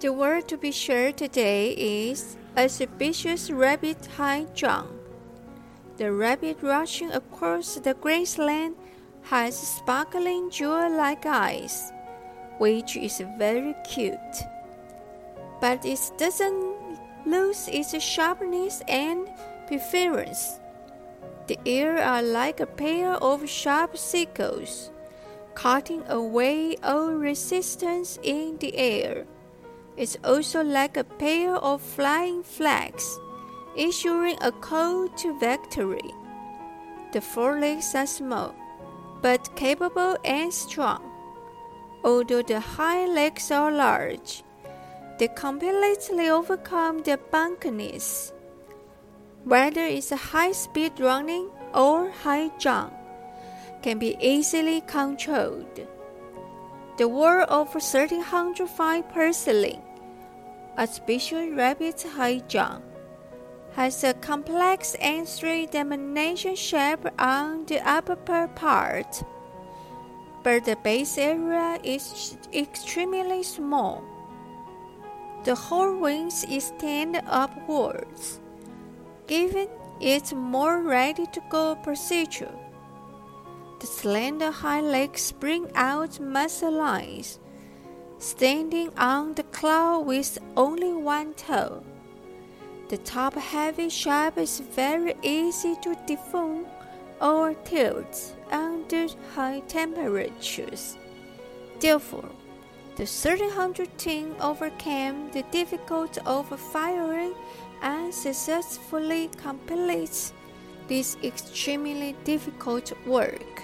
The word to be shared today is auspicious rabbit high jump. The rabbit rushing across the grassland has sparkling jewel-like eyes, which is very cute. But it doesn't lose its sharpness and preference. The ears are like a pair of sharp sickles, cutting away all resistance in the air. It's also like a pair of flying flags, issuing a call to victory. The forelegs are small, but capable and strong. Although the hind legs are large, they completely overcome their bumpiness. Whether it's high speed running or high jump, can be easily controlled. The word of 1305 porcelain, a special rabbit jump, has a complex and three-dimensional shape on the upper part, but the base area is extremely small. The whole wings extend upwards, giving it more ready-to-go procedure. The slender hind legs spring out muscle lines, standing on the claw with only one toe. The top heavy shape is very easy to deform or tilt under high temperatures. Therefore, the 1300 team overcame the difficulty of firing and successfully completes this extremely difficult work.